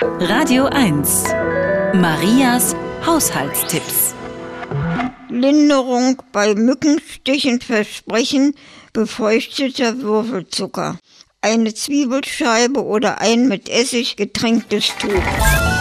Radio 1. Marias Haushaltstipps. Linderung bei Mückenstichen versprechen befeuchteter Würfelzucker. Eine Zwiebelscheibe oder ein mit Essig getränktes Tuch.